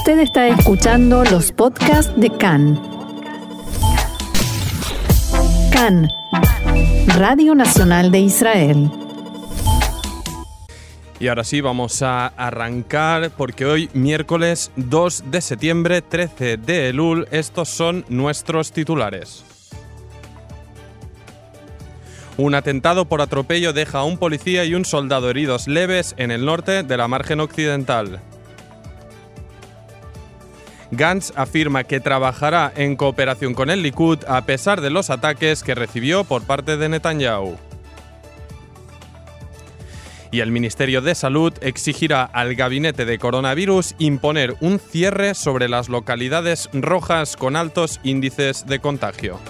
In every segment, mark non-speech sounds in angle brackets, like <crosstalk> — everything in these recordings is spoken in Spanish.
Usted está escuchando los podcasts de CAN. CAN, Radio Nacional de Israel. Y ahora sí, vamos a arrancar porque hoy, miércoles 2 de septiembre, 13 de Elul, estos son nuestros titulares. Un atentado por atropello deja a un policía y un soldado heridos leves en el norte de la margen occidental. Gantz afirma que trabajará en cooperación con el Likud a pesar de los ataques que recibió por parte de Netanyahu. Y el Ministerio de Salud exigirá al gabinete de coronavirus imponer un cierre sobre las localidades rojas con altos índices de contagio.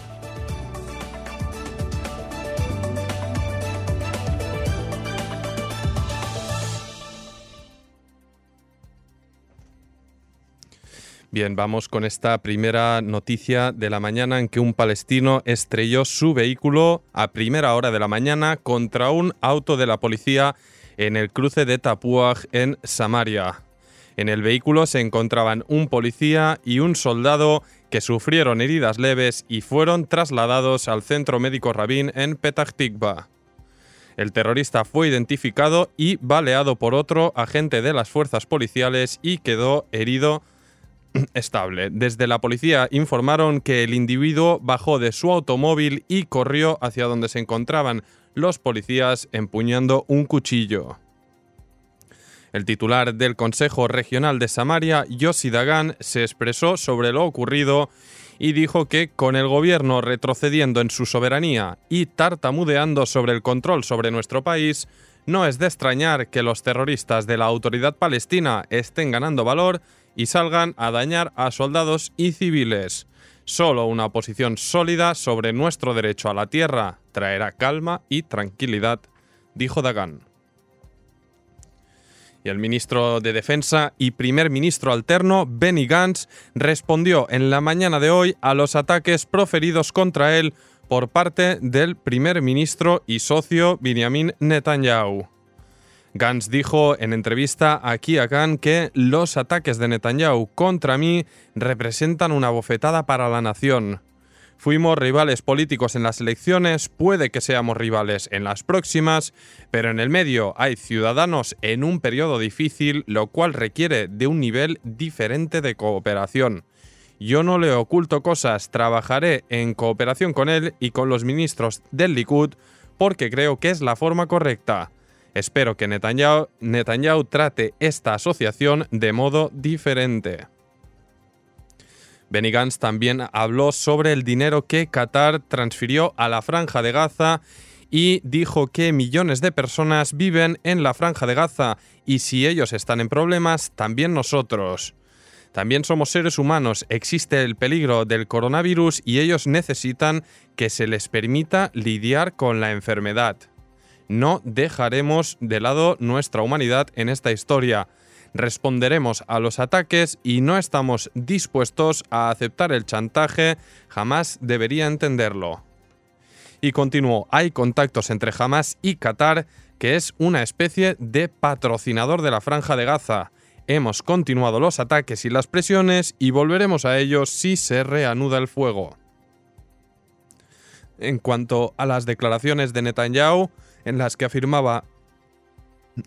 Bien, vamos con esta primera noticia de la mañana en que un palestino estrelló su vehículo a primera hora de la mañana contra un auto de la policía en el cruce de Tapuaj en Samaria. En el vehículo se encontraban un policía y un soldado que sufrieron heridas leves y fueron trasladados al centro médico Rabin en Petah Tikva. El terrorista fue identificado y baleado por otro agente de las fuerzas policiales y quedó herido <clears throat> estable. Desde la policía informaron que el individuo bajó de su automóvil y corrió hacia donde se encontraban los policías empuñando un cuchillo. El titular del Consejo Regional de Samaria, Yossi Dagan, se expresó sobre lo ocurrido y dijo que con el gobierno retrocediendo en su soberanía y tartamudeando sobre el control sobre nuestro país, no es de extrañar que los terroristas de la autoridad palestina estén ganando valor y salgan a dañar a soldados y civiles. Solo una oposición sólida sobre nuestro derecho a la tierra traerá calma y tranquilidad, dijo Dagan. Y el ministro de Defensa y primer ministro alterno, Benny Gantz, respondió en la mañana de hoy a los ataques proferidos contra él por parte del primer ministro y socio Benjamin Netanyahu. Gantz dijo en entrevista a Khan que los ataques de Netanyahu contra mí representan una bofetada para la nación. Fuimos rivales políticos en las elecciones, puede que seamos rivales en las próximas, pero en el medio hay ciudadanos en un periodo difícil, lo cual requiere de un nivel diferente de cooperación. Yo no le oculto cosas, trabajaré en cooperación con él y con los ministros del Likud porque creo que es la forma correcta. Espero que Netanyahu, trate esta asociación de modo diferente. Benny Gantz también habló sobre el dinero que Qatar transfirió a la franja de Gaza y dijo que millones de personas viven en la franja de Gaza y si ellos están en problemas, también nosotros. También somos seres humanos, existe el peligro del coronavirus y ellos necesitan que se les permita lidiar con la enfermedad. No dejaremos de lado nuestra humanidad en esta historia. Responderemos a los ataques y no estamos dispuestos a aceptar el chantaje, jamás debería entenderlo. Y continuó, hay contactos entre Hamas y Qatar, que es una especie de patrocinador de la franja de Gaza. Hemos continuado los ataques y las presiones y volveremos a ellos si se reanuda el fuego. En cuanto a las declaraciones de Netanyahu, en las que afirmaba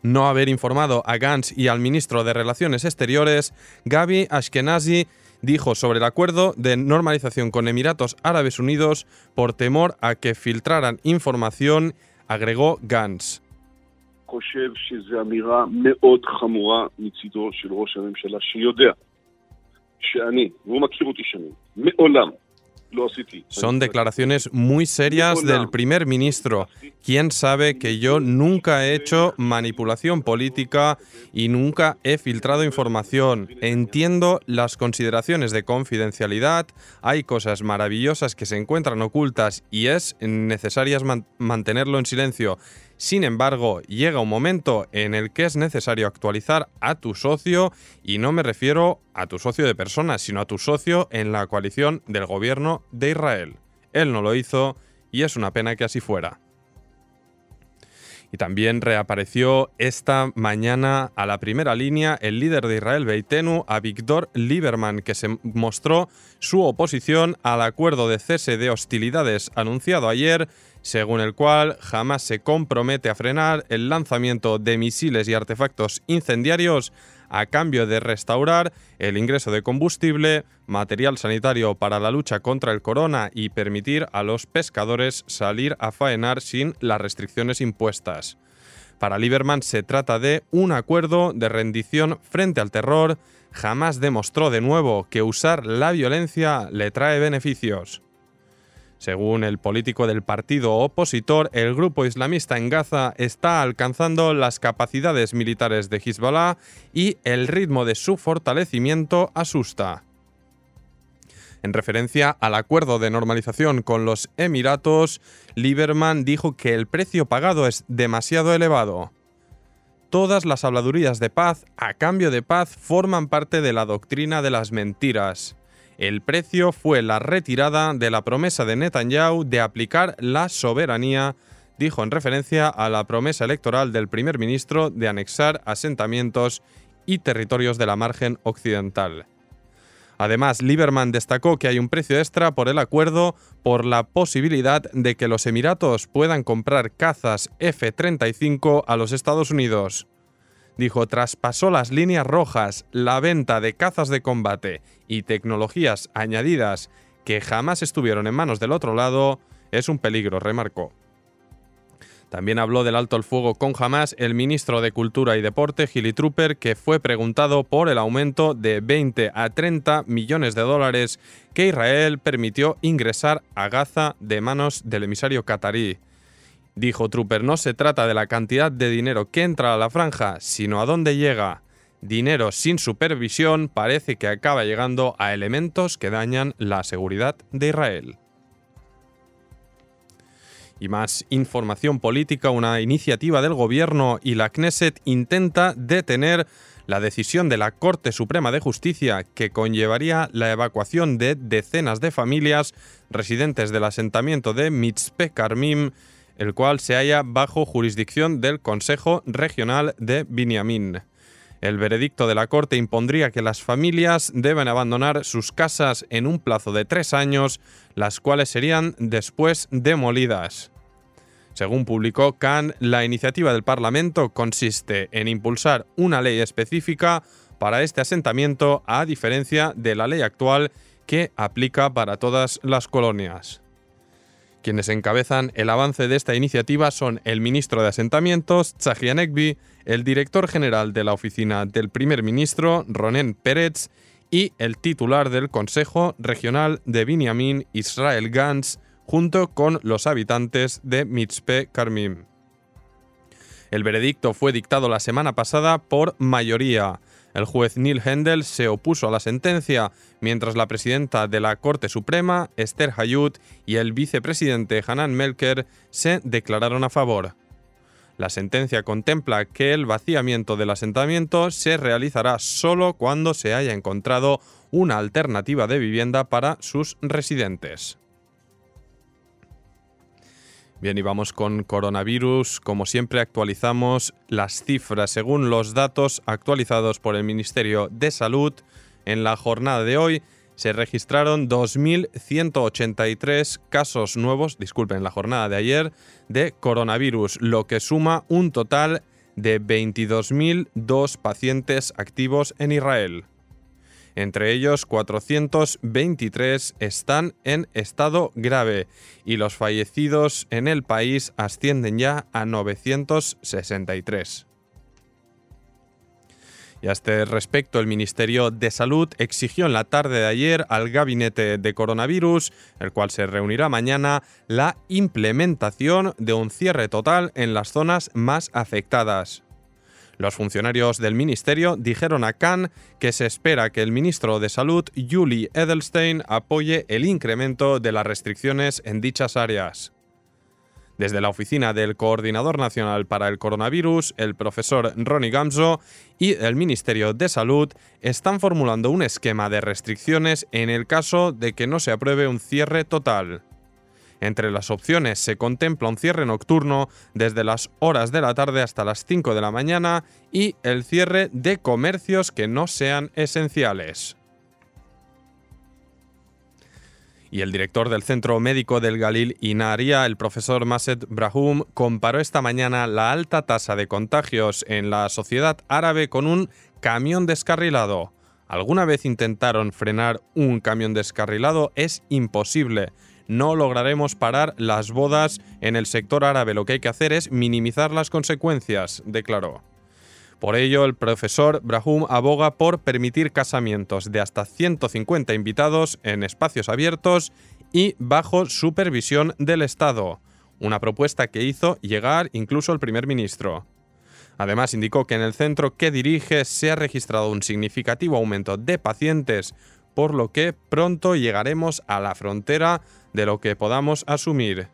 no haber informado a Gantz y al ministro de Relaciones Exteriores, Gaby Ashkenazi dijo sobre el acuerdo de normalización con Emiratos Árabes Unidos por temor a que filtraran información, agregó Gantz. Son declaraciones muy serias del primer ministro. ¿Quién sabe que yo nunca he hecho manipulación política y nunca he filtrado información? Entiendo las consideraciones de confidencialidad, hay cosas maravillosas que se encuentran ocultas y es necesario mantenerlo en silencio. Sin embargo, llega un momento en el que es necesario actualizar a tu socio y no me refiero a tu socio de personas, sino a tu socio en la coalición del gobierno de Israel. Él no lo hizo y es una pena que así fuera. Y también reapareció esta mañana a la primera línea el líder de Israel Beitenu, Avigdor Lieberman, que se mostró su oposición al acuerdo de cese de hostilidades anunciado ayer, según el cual jamás se compromete a frenar el lanzamiento de misiles y artefactos incendiarios a cambio de restaurar el ingreso de combustible, material sanitario para la lucha contra el corona y permitir a los pescadores salir a faenar sin las restricciones impuestas. Para Lieberman se trata de un acuerdo de rendición frente al terror. Jamás demostró de nuevo que usar la violencia le trae beneficios. Según el político del partido opositor, el grupo islamista en Gaza está alcanzando las capacidades militares de Hezbollah y el ritmo de su fortalecimiento asusta. En referencia al acuerdo de normalización con los Emiratos, Lieberman dijo que el precio pagado es demasiado elevado. Todas las habladurías de paz a cambio de paz forman parte de la doctrina de las mentiras. El precio fue la retirada de la promesa de Netanyahu de aplicar la soberanía, dijo en referencia a la promesa electoral del primer ministro de anexar asentamientos y territorios de la margen occidental. Además, Lieberman destacó que hay un precio extra por el acuerdo por la posibilidad de que los Emiratos puedan comprar cazas F-35 a los Estados Unidos dijo traspasó las líneas rojas, la venta de cazas de combate y tecnologías añadidas que jamás estuvieron en manos del otro lado es un peligro, remarcó. También habló del alto el fuego con Hamas el ministro de Cultura y Deporte, Gilly Trooper, que fue preguntado por el aumento de 20 a 30 millones de dólares que Israel permitió ingresar a Gaza de manos del emisario qatarí. Dijo Trooper, no se trata de la cantidad de dinero que entra a la franja, sino a dónde llega. Dinero sin supervisión parece que acaba llegando a elementos que dañan la seguridad de Israel. Y más información política, una iniciativa del gobierno y la Knesset intenta detener la decisión de la Corte Suprema de Justicia que conllevaría la evacuación de decenas de familias residentes del asentamiento de Mitzpe Karmim el cual se halla bajo jurisdicción del Consejo Regional de Binyamin. El veredicto de la Corte impondría que las familias deben abandonar sus casas en un plazo de tres años, las cuales serían después demolidas. Según publicó Khan, la iniciativa del Parlamento consiste en impulsar una ley específica para este asentamiento a diferencia de la ley actual que aplica para todas las colonias. Quienes encabezan el avance de esta iniciativa son el ministro de Asentamientos, Tzahi Anekbi, el director general de la oficina del primer ministro, Ronen Pérez, y el titular del Consejo Regional de Binyamin, Israel Gantz, junto con los habitantes de Mitzpe Karmim. El veredicto fue dictado la semana pasada por mayoría. El juez Neil Hendel se opuso a la sentencia, mientras la presidenta de la Corte Suprema, Esther Hayut, y el vicepresidente Hanan Melker se declararon a favor. La sentencia contempla que el vaciamiento del asentamiento se realizará solo cuando se haya encontrado una alternativa de vivienda para sus residentes. Bien, y vamos con coronavirus. Como siempre actualizamos las cifras según los datos actualizados por el Ministerio de Salud. En la jornada de hoy se registraron 2.183 casos nuevos, disculpen, en la jornada de ayer, de coronavirus, lo que suma un total de 22.002 pacientes activos en Israel. Entre ellos, 423 están en estado grave y los fallecidos en el país ascienden ya a 963. Y a este respecto, el Ministerio de Salud exigió en la tarde de ayer al gabinete de coronavirus, el cual se reunirá mañana, la implementación de un cierre total en las zonas más afectadas. Los funcionarios del ministerio dijeron a Khan que se espera que el ministro de Salud, Julie Edelstein, apoye el incremento de las restricciones en dichas áreas. Desde la oficina del Coordinador Nacional para el Coronavirus, el profesor Ronnie Gamzo y el Ministerio de Salud están formulando un esquema de restricciones en el caso de que no se apruebe un cierre total. Entre las opciones se contempla un cierre nocturno desde las horas de la tarde hasta las 5 de la mañana y el cierre de comercios que no sean esenciales. Y el director del Centro Médico del Galil Inaria, el profesor Maset Brahum, comparó esta mañana la alta tasa de contagios en la sociedad árabe con un camión descarrilado. ¿Alguna vez intentaron frenar un camión descarrilado? Es imposible. No lograremos parar las bodas en el sector árabe. Lo que hay que hacer es minimizar las consecuencias, declaró. Por ello, el profesor Brahum aboga por permitir casamientos de hasta 150 invitados en espacios abiertos y bajo supervisión del Estado, una propuesta que hizo llegar incluso el primer ministro. Además, indicó que en el centro que dirige se ha registrado un significativo aumento de pacientes, por lo que pronto llegaremos a la frontera de lo que podamos asumir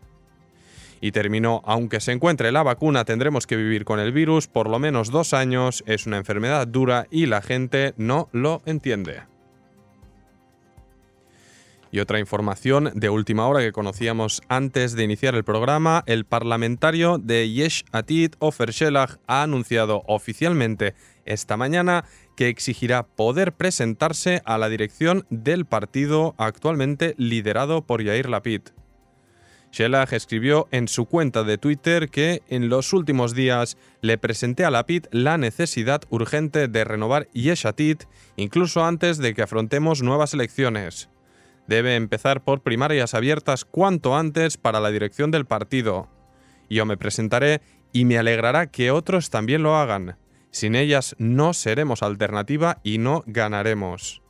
y terminó, aunque se encuentre la vacuna, tendremos que vivir con el virus por lo menos dos años, es una enfermedad dura y la gente no lo entiende. Y otra información de última hora que conocíamos antes de iniciar el programa, el parlamentario de Yesh Atid, Ofer Shelah, ha anunciado oficialmente esta mañana que exigirá poder presentarse a la dirección del partido actualmente liderado por Yair Lapid. Shelah escribió en su cuenta de Twitter que en los últimos días le presenté a Lapid la necesidad urgente de renovar Yeshatit incluso antes de que afrontemos nuevas elecciones. Debe empezar por primarias abiertas cuanto antes para la dirección del partido. Yo me presentaré y me alegrará que otros también lo hagan. Sin ellas no seremos alternativa y no ganaremos.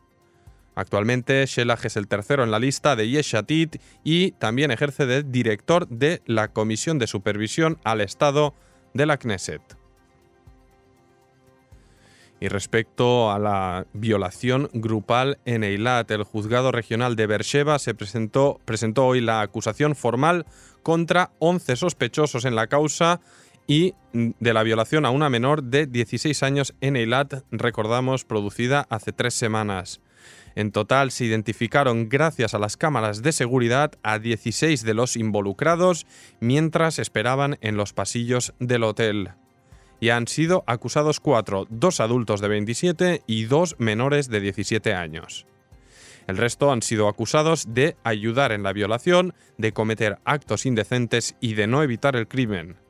Actualmente, Shelah es el tercero en la lista de Yeshatit y también ejerce de director de la Comisión de Supervisión al Estado de la Knesset. Y respecto a la violación grupal en Eilat, el juzgado regional de Beersheba se presentó, presentó hoy la acusación formal contra 11 sospechosos en la causa y de la violación a una menor de 16 años en Eilat, recordamos, producida hace tres semanas. En total se identificaron gracias a las cámaras de seguridad a 16 de los involucrados mientras esperaban en los pasillos del hotel. Y han sido acusados cuatro, dos adultos de 27 y dos menores de 17 años. El resto han sido acusados de ayudar en la violación, de cometer actos indecentes y de no evitar el crimen.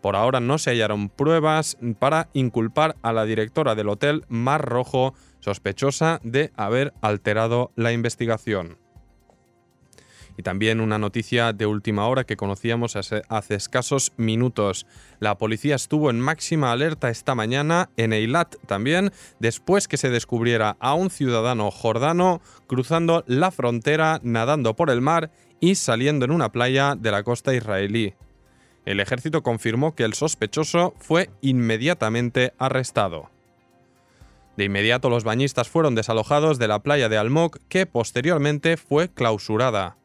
Por ahora no se hallaron pruebas para inculpar a la directora del hotel Mar Rojo sospechosa de haber alterado la investigación. Y también una noticia de última hora que conocíamos hace, escasos minutos. La policía estuvo en máxima alerta esta mañana en Eilat también, después que se descubriera a un ciudadano jordano cruzando la frontera, nadando por el mar y saliendo en una playa de la costa israelí. El ejército confirmó que el sospechoso fue inmediatamente arrestado. De inmediato los bañistas fueron desalojados de la playa de Almoc, que posteriormente fue clausurada.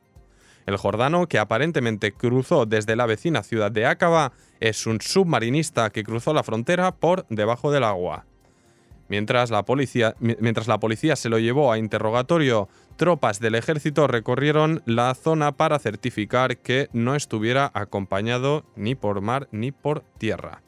El jordano, que aparentemente cruzó desde la vecina ciudad de Aqaba, es un submarinista que cruzó la frontera por debajo del agua. Mientras la, policía, mientras la policía se lo llevó a interrogatorio, tropas del ejército recorrieron la zona para certificar que no estuviera acompañado ni por mar ni por tierra.